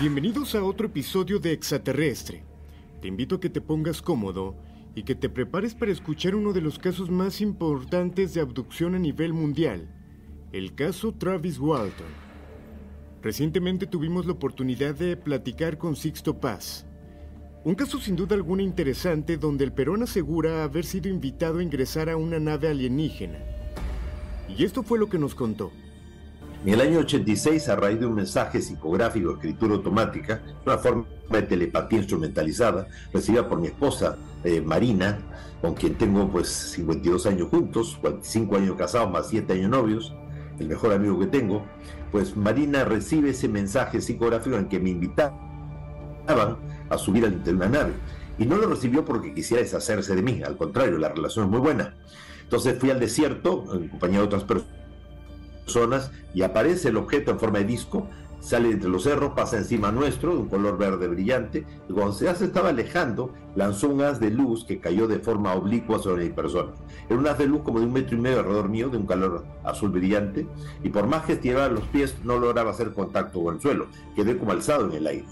Bienvenidos a otro episodio de Extraterrestre. Te invito a que te pongas cómodo y que te prepares para escuchar uno de los casos más importantes de abducción a nivel mundial, el caso Travis Walton. Recientemente tuvimos la oportunidad de platicar con Sixto Paz. Un caso sin duda alguna interesante donde el Perón asegura haber sido invitado a ingresar a una nave alienígena. Y esto fue lo que nos contó. En el año 86, a raíz de un mensaje psicográfico escritura automática, una forma de telepatía instrumentalizada, recibida por mi esposa eh, Marina, con quien tengo pues 52 años juntos, 45 años casados más 7 años novios, el mejor amigo que tengo, pues Marina recibe ese mensaje psicográfico en que me invitaban a subir al una nave. Y no lo recibió porque quisiera deshacerse de mí, al contrario, la relación es muy buena. Entonces fui al desierto, en compañía de otras personas, y aparece el objeto en forma de disco, sale entre los cerros, pasa encima nuestro, de un color verde brillante, y cuando se estaba alejando, lanzó un haz de luz que cayó de forma oblicua sobre mi persona. Era un haz de luz como de un metro y medio alrededor mío, de un color azul brillante, y por más que estiraba los pies, no lograba hacer contacto con el suelo, quedé como alzado en el aire.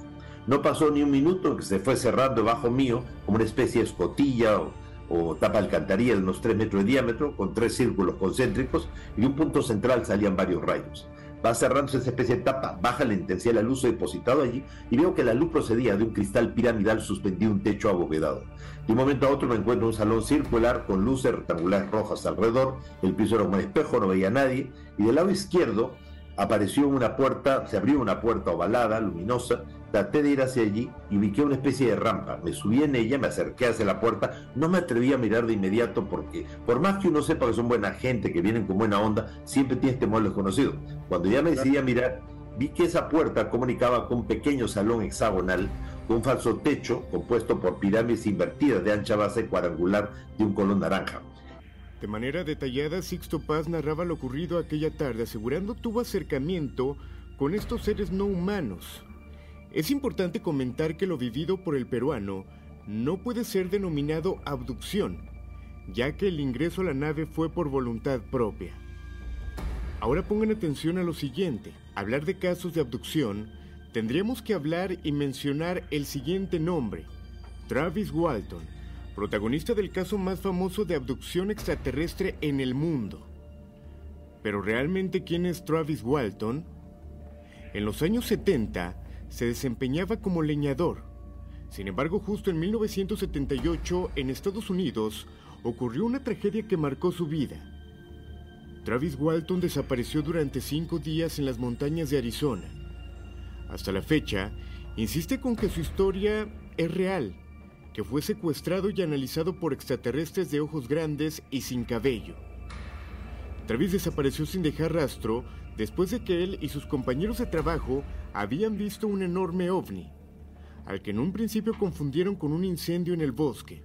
No pasó ni un minuto que se fue cerrando bajo mío como una especie de escotilla o, o tapa alcantarilla de unos 3 metros de diámetro, con tres círculos concéntricos y un punto central salían varios rayos. Va cerrándose esa especie de tapa, baja la intensidad de la luz depositado allí y veo que la luz procedía de un cristal piramidal suspendido en un techo abovedado. De un momento a otro me encuentro en un salón circular con luces rectangulares rojas alrededor, el piso era un espejo, no veía a nadie, y del lado izquierdo apareció una puerta, se abrió una puerta ovalada, luminosa, traté de ir hacia allí y ubiqué una especie de rampa. Me subí en ella, me acerqué hacia la puerta, no me atreví a mirar de inmediato porque, por más que uno sepa que son buena gente, que vienen con buena onda, siempre tienes temor desconocido. Cuando ya me decidí a mirar, vi que esa puerta comunicaba con un pequeño salón hexagonal con un falso techo compuesto por pirámides invertidas de ancha base cuadrangular de un color naranja. De manera detallada, Sixto Paz narraba lo ocurrido aquella tarde, asegurando tuvo acercamiento con estos seres no humanos. Es importante comentar que lo vivido por el peruano no puede ser denominado abducción, ya que el ingreso a la nave fue por voluntad propia. Ahora pongan atención a lo siguiente. Hablar de casos de abducción, tendríamos que hablar y mencionar el siguiente nombre, Travis Walton protagonista del caso más famoso de abducción extraterrestre en el mundo. Pero realmente, ¿quién es Travis Walton? En los años 70 se desempeñaba como leñador. Sin embargo, justo en 1978, en Estados Unidos, ocurrió una tragedia que marcó su vida. Travis Walton desapareció durante cinco días en las montañas de Arizona. Hasta la fecha, insiste con que su historia es real que fue secuestrado y analizado por extraterrestres de ojos grandes y sin cabello. Travis desapareció sin dejar rastro después de que él y sus compañeros de trabajo habían visto un enorme ovni, al que en un principio confundieron con un incendio en el bosque.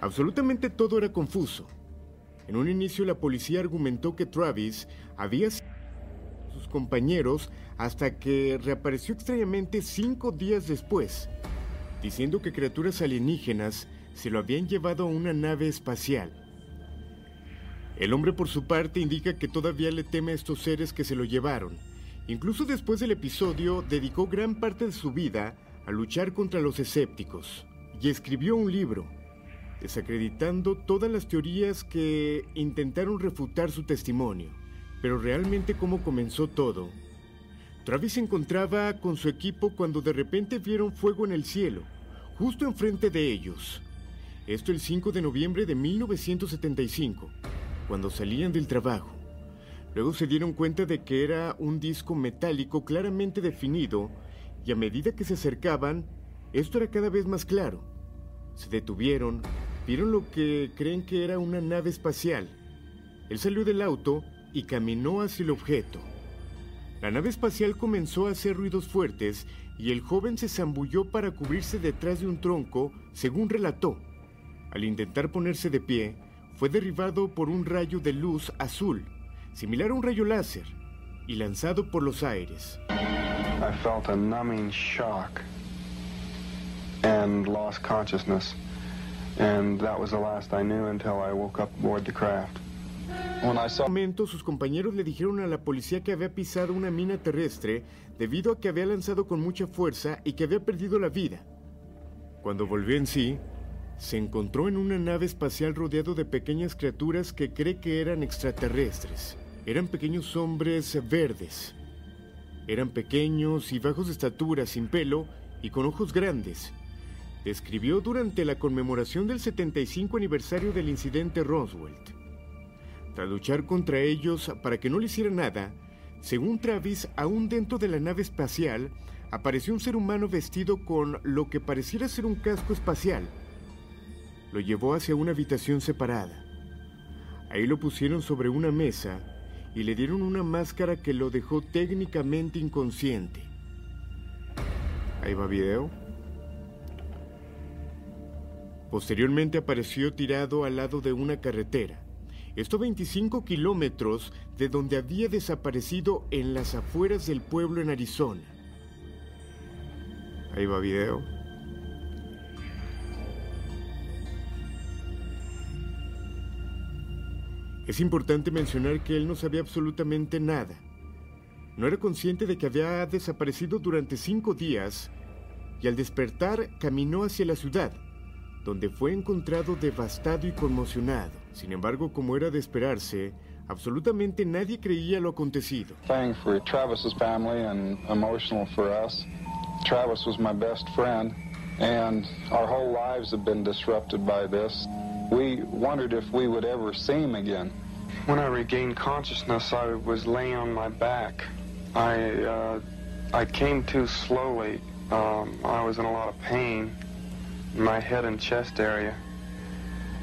Absolutamente todo era confuso. En un inicio la policía argumentó que Travis había sido sus compañeros hasta que reapareció extrañamente cinco días después, diciendo que criaturas alienígenas se lo habían llevado a una nave espacial. El hombre por su parte indica que todavía le teme a estos seres que se lo llevaron. Incluso después del episodio dedicó gran parte de su vida a luchar contra los escépticos y escribió un libro, desacreditando todas las teorías que intentaron refutar su testimonio. Pero realmente cómo comenzó todo Travis se encontraba con su equipo cuando de repente vieron fuego en el cielo, justo enfrente de ellos. Esto el 5 de noviembre de 1975, cuando salían del trabajo. Luego se dieron cuenta de que era un disco metálico claramente definido y a medida que se acercaban, esto era cada vez más claro. Se detuvieron, vieron lo que creen que era una nave espacial. Él salió del auto y caminó hacia el objeto. La nave espacial comenzó a hacer ruidos fuertes y el joven se zambulló para cubrirse detrás de un tronco, según relató. Al intentar ponerse de pie, fue derribado por un rayo de luz azul, similar a un rayo láser, y lanzado por los aires. I felt a numbing shock and lost consciousness. And that was the last I knew until I woke up aboard the craft. Momento, sus compañeros le dijeron a la policía que había pisado una mina terrestre debido a que había lanzado con mucha fuerza y que había perdido la vida. Cuando volvió en sí, se encontró en una nave espacial rodeado de pequeñas criaturas que cree que eran extraterrestres. Eran pequeños hombres verdes. Eran pequeños y bajos de estatura, sin pelo y con ojos grandes. Describió durante la conmemoración del 75 aniversario del incidente Roswell. Tras luchar contra ellos para que no le hicieran nada, según Travis, aún dentro de la nave espacial, apareció un ser humano vestido con lo que pareciera ser un casco espacial. Lo llevó hacia una habitación separada. Ahí lo pusieron sobre una mesa y le dieron una máscara que lo dejó técnicamente inconsciente. Ahí va video. Posteriormente apareció tirado al lado de una carretera. Esto 25 kilómetros de donde había desaparecido en las afueras del pueblo en Arizona. Ahí va video. Es importante mencionar que él no sabía absolutamente nada. No era consciente de que había desaparecido durante cinco días y al despertar caminó hacia la ciudad, donde fue encontrado devastado y conmocionado. Sin embargo, como era de esperarse, absolutamente nadie creía lo acontecido. Thing for Travis's family and emotional for us. Travis was my best friend, and our whole lives have been disrupted by this. We wondered if we would ever see him again. When I regained consciousness, I was laying on my back. I uh, I came to slowly. Um, I was in a lot of pain in my head and chest area.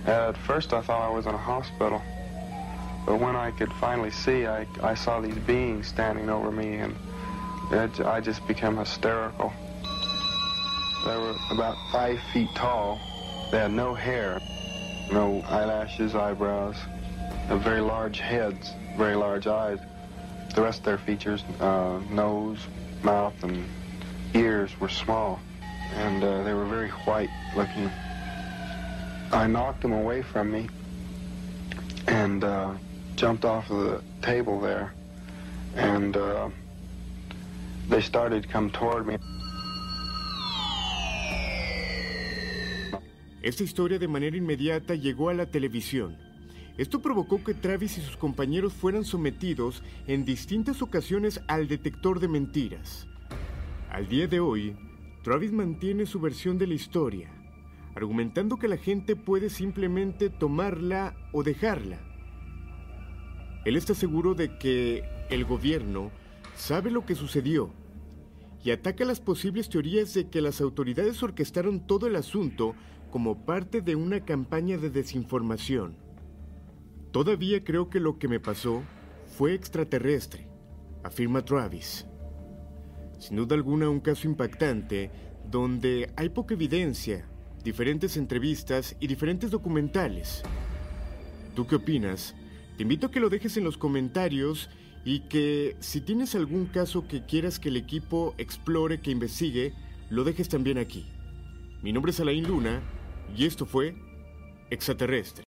At first, I thought I was in a hospital. But when I could finally see, I, I saw these beings standing over me, and it, I just became hysterical. They were about five feet tall. They had no hair, no eyelashes, eyebrows, very large heads, very large eyes. The rest of their features, uh, nose, mouth, and ears were small, and uh, they were very white looking. I knocked them away from me and uh, jumped off of the table there, and uh, they started to come toward me. Esta historia de manera inmediata llegó a la televisión. Esto provocó que Travis y sus compañeros fueran sometidos en distintas ocasiones al detector de mentiras. Al día de hoy, Travis mantiene su versión de la historia, argumentando que la gente puede simplemente tomarla o dejarla. Él está seguro de que el gobierno sabe lo que sucedió y ataca las posibles teorías de que las autoridades orquestaron todo el asunto como parte de una campaña de desinformación. Todavía creo que lo que me pasó fue extraterrestre, afirma Travis. Sin duda alguna un caso impactante donde hay poca evidencia, diferentes entrevistas y diferentes documentales. ¿Tú qué opinas? Te invito a que lo dejes en los comentarios y que si tienes algún caso que quieras que el equipo explore, que investigue, lo dejes también aquí. Mi nombre es Alain Luna y esto fue Extraterrestre.